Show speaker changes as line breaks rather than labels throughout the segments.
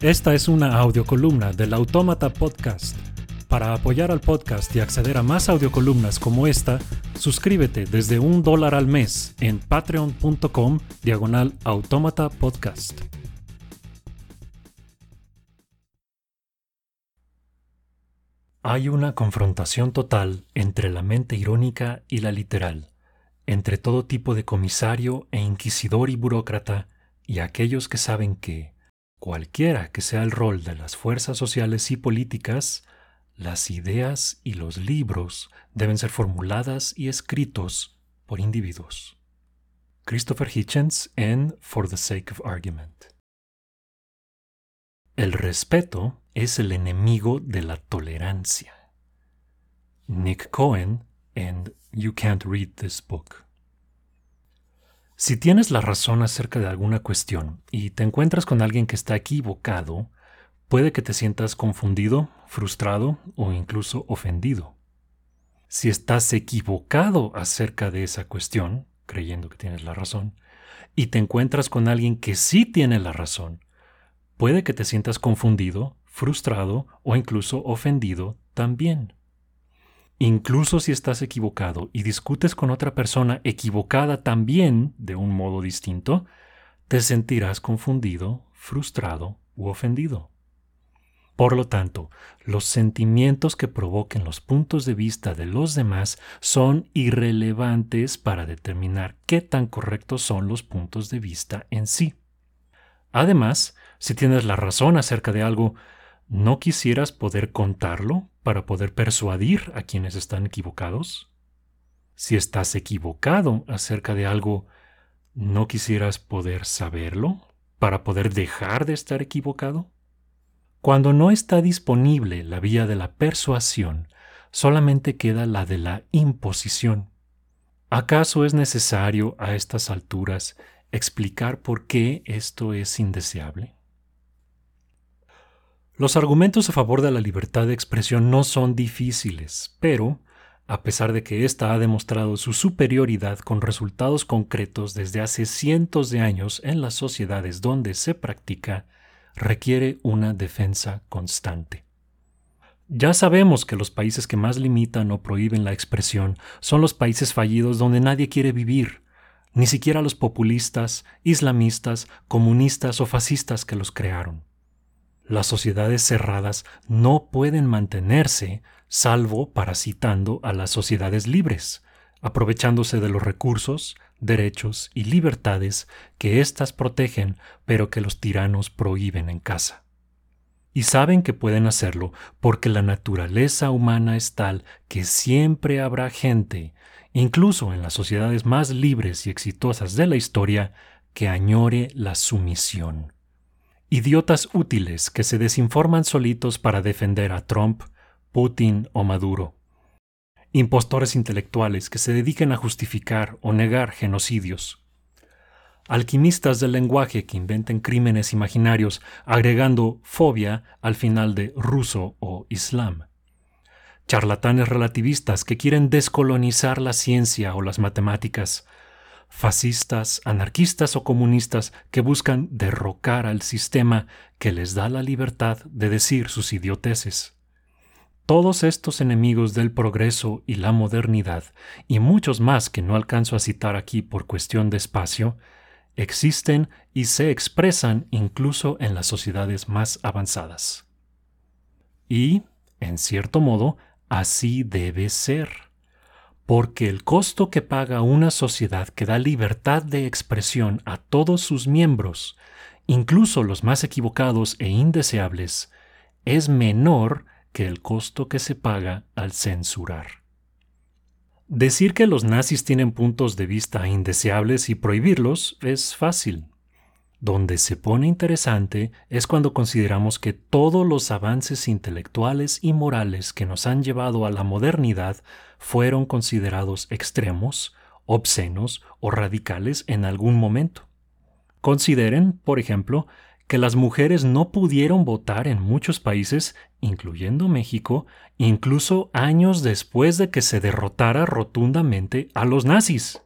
Esta es una audiocolumna del Autómata Podcast. Para apoyar al podcast y acceder a más audiocolumnas como esta, suscríbete desde un dólar al mes en patreon.com diagonal autómata podcast. Hay una confrontación total entre la mente irónica y la literal, entre todo tipo de comisario e inquisidor y burócrata y aquellos que saben que, cualquiera que sea el rol de las fuerzas sociales y políticas, las ideas y los libros deben ser formuladas y escritos por individuos. Christopher Hitchens en For the Sake of Argument. El respeto es el enemigo de la tolerancia. Nick Cohen en You Can't Read This Book. Si tienes la razón acerca de alguna cuestión y te encuentras con alguien que está equivocado, Puede que te sientas confundido, frustrado o incluso ofendido. Si estás equivocado acerca de esa cuestión, creyendo que tienes la razón, y te encuentras con alguien que sí tiene la razón, puede que te sientas confundido, frustrado o incluso ofendido también. Incluso si estás equivocado y discutes con otra persona equivocada también de un modo distinto, te sentirás confundido, frustrado u ofendido. Por lo tanto, los sentimientos que provoquen los puntos de vista de los demás son irrelevantes para determinar qué tan correctos son los puntos de vista en sí. Además, si tienes la razón acerca de algo, ¿no quisieras poder contarlo para poder persuadir a quienes están equivocados? Si estás equivocado acerca de algo, ¿no quisieras poder saberlo para poder dejar de estar equivocado? Cuando no está disponible la vía de la persuasión, solamente queda la de la imposición. ¿Acaso es necesario a estas alturas explicar por qué esto es indeseable? Los argumentos a favor de la libertad de expresión no son difíciles, pero, a pesar de que ésta ha demostrado su superioridad con resultados concretos desde hace cientos de años en las sociedades donde se practica, requiere una defensa constante. Ya sabemos que los países que más limitan o prohíben la expresión son los países fallidos donde nadie quiere vivir, ni siquiera los populistas, islamistas, comunistas o fascistas que los crearon. Las sociedades cerradas no pueden mantenerse salvo parasitando a las sociedades libres, aprovechándose de los recursos, derechos y libertades que éstas protegen pero que los tiranos prohíben en casa. Y saben que pueden hacerlo porque la naturaleza humana es tal que siempre habrá gente, incluso en las sociedades más libres y exitosas de la historia, que añore la sumisión. Idiotas útiles que se desinforman solitos para defender a Trump, Putin o Maduro. Impostores intelectuales que se dediquen a justificar o negar genocidios, alquimistas del lenguaje que inventen crímenes imaginarios agregando fobia al final de ruso o islam, charlatanes relativistas que quieren descolonizar la ciencia o las matemáticas, fascistas, anarquistas o comunistas que buscan derrocar al sistema que les da la libertad de decir sus idioteces. Todos estos enemigos del progreso y la modernidad, y muchos más que no alcanzo a citar aquí por cuestión de espacio, existen y se expresan incluso en las sociedades más avanzadas. Y, en cierto modo, así debe ser, porque el costo que paga una sociedad que da libertad de expresión a todos sus miembros, incluso los más equivocados e indeseables, es menor que el costo que se paga al censurar. Decir que los nazis tienen puntos de vista indeseables y prohibirlos es fácil. Donde se pone interesante es cuando consideramos que todos los avances intelectuales y morales que nos han llevado a la modernidad fueron considerados extremos, obscenos o radicales en algún momento. Consideren, por ejemplo, que las mujeres no pudieron votar en muchos países, incluyendo México, incluso años después de que se derrotara rotundamente a los nazis.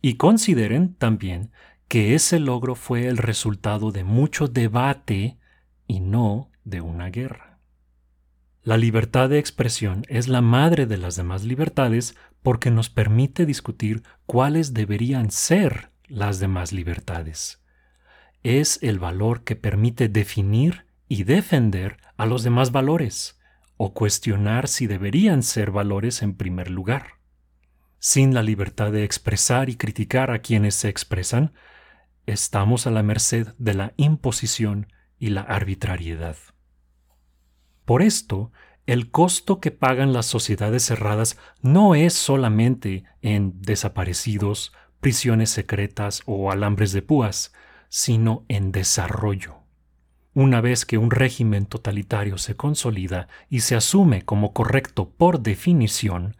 Y consideren también que ese logro fue el resultado de mucho debate y no de una guerra. La libertad de expresión es la madre de las demás libertades porque nos permite discutir cuáles deberían ser las demás libertades. Es el valor que permite definir y defender a los demás valores, o cuestionar si deberían ser valores en primer lugar. Sin la libertad de expresar y criticar a quienes se expresan, estamos a la merced de la imposición y la arbitrariedad. Por esto, el costo que pagan las sociedades cerradas no es solamente en desaparecidos, prisiones secretas o alambres de púas, sino en desarrollo. Una vez que un régimen totalitario se consolida y se asume como correcto por definición,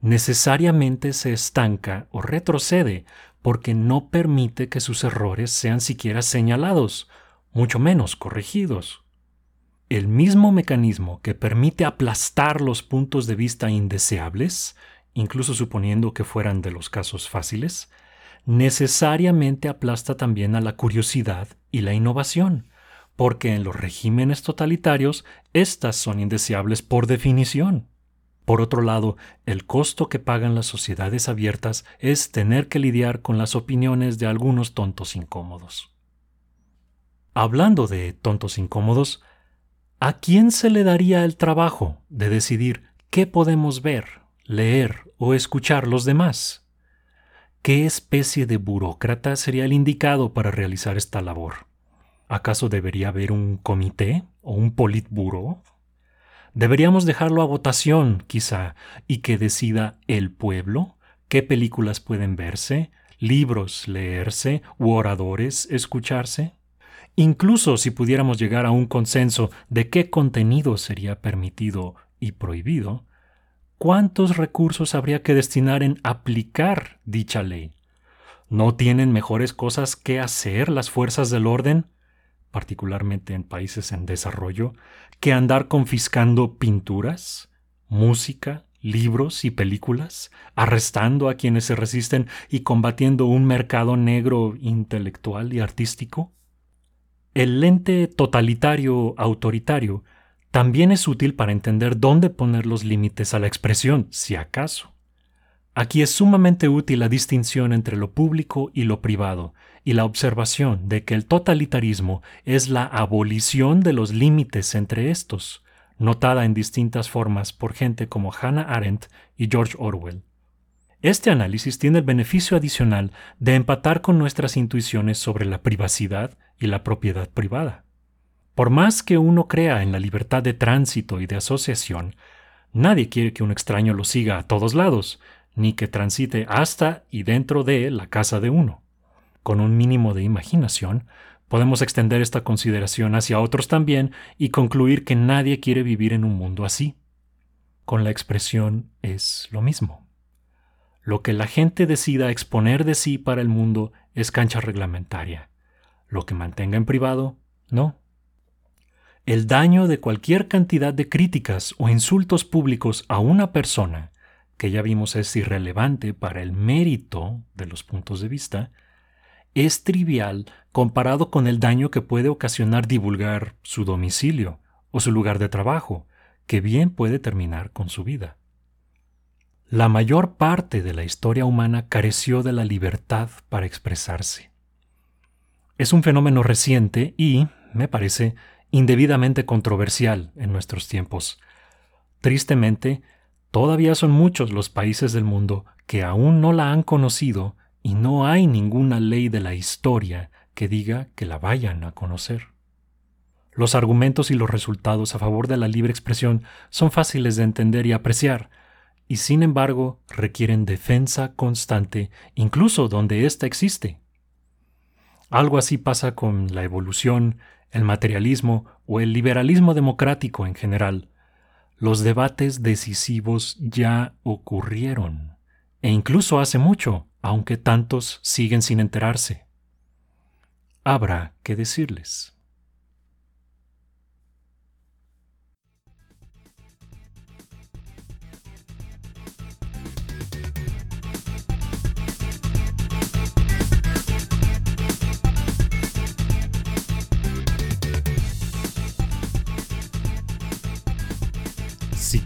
necesariamente se estanca o retrocede porque no permite que sus errores sean siquiera señalados, mucho menos corregidos. El mismo mecanismo que permite aplastar los puntos de vista indeseables, incluso suponiendo que fueran de los casos fáciles, necesariamente aplasta también a la curiosidad y la innovación, porque en los regímenes totalitarios éstas son indeseables por definición. Por otro lado, el costo que pagan las sociedades abiertas es tener que lidiar con las opiniones de algunos tontos incómodos. Hablando de tontos incómodos, ¿a quién se le daría el trabajo de decidir qué podemos ver, leer o escuchar los demás? ¿Qué especie de burócrata sería el indicado para realizar esta labor? ¿Acaso debería haber un comité o un politburo? Deberíamos dejarlo a votación, quizá, y que decida el pueblo qué películas pueden verse, libros leerse u oradores escucharse. Incluso si pudiéramos llegar a un consenso de qué contenido sería permitido y prohibido, ¿cuántos recursos habría que destinar en aplicar dicha ley? ¿No tienen mejores cosas que hacer las fuerzas del orden? particularmente en países en desarrollo, que andar confiscando pinturas, música, libros y películas, arrestando a quienes se resisten y combatiendo un mercado negro intelectual y artístico? El lente totalitario autoritario también es útil para entender dónde poner los límites a la expresión, si acaso. Aquí es sumamente útil la distinción entre lo público y lo privado, y la observación de que el totalitarismo es la abolición de los límites entre estos, notada en distintas formas por gente como Hannah Arendt y George Orwell. Este análisis tiene el beneficio adicional de empatar con nuestras intuiciones sobre la privacidad y la propiedad privada. Por más que uno crea en la libertad de tránsito y de asociación, nadie quiere que un extraño lo siga a todos lados, ni que transite hasta y dentro de la casa de uno. Con un mínimo de imaginación, podemos extender esta consideración hacia otros también y concluir que nadie quiere vivir en un mundo así. Con la expresión es lo mismo. Lo que la gente decida exponer de sí para el mundo es cancha reglamentaria. Lo que mantenga en privado, no. El daño de cualquier cantidad de críticas o insultos públicos a una persona que ya vimos es irrelevante para el mérito de los puntos de vista, es trivial comparado con el daño que puede ocasionar divulgar su domicilio o su lugar de trabajo, que bien puede terminar con su vida. La mayor parte de la historia humana careció de la libertad para expresarse. Es un fenómeno reciente y, me parece, indebidamente controversial en nuestros tiempos. Tristemente, Todavía son muchos los países del mundo que aún no la han conocido y no hay ninguna ley de la historia que diga que la vayan a conocer. Los argumentos y los resultados a favor de la libre expresión son fáciles de entender y apreciar, y sin embargo requieren defensa constante incluso donde ésta existe. Algo así pasa con la evolución, el materialismo o el liberalismo democrático en general, los debates decisivos ya ocurrieron, e incluso hace mucho, aunque tantos siguen sin enterarse. Habrá que decirles.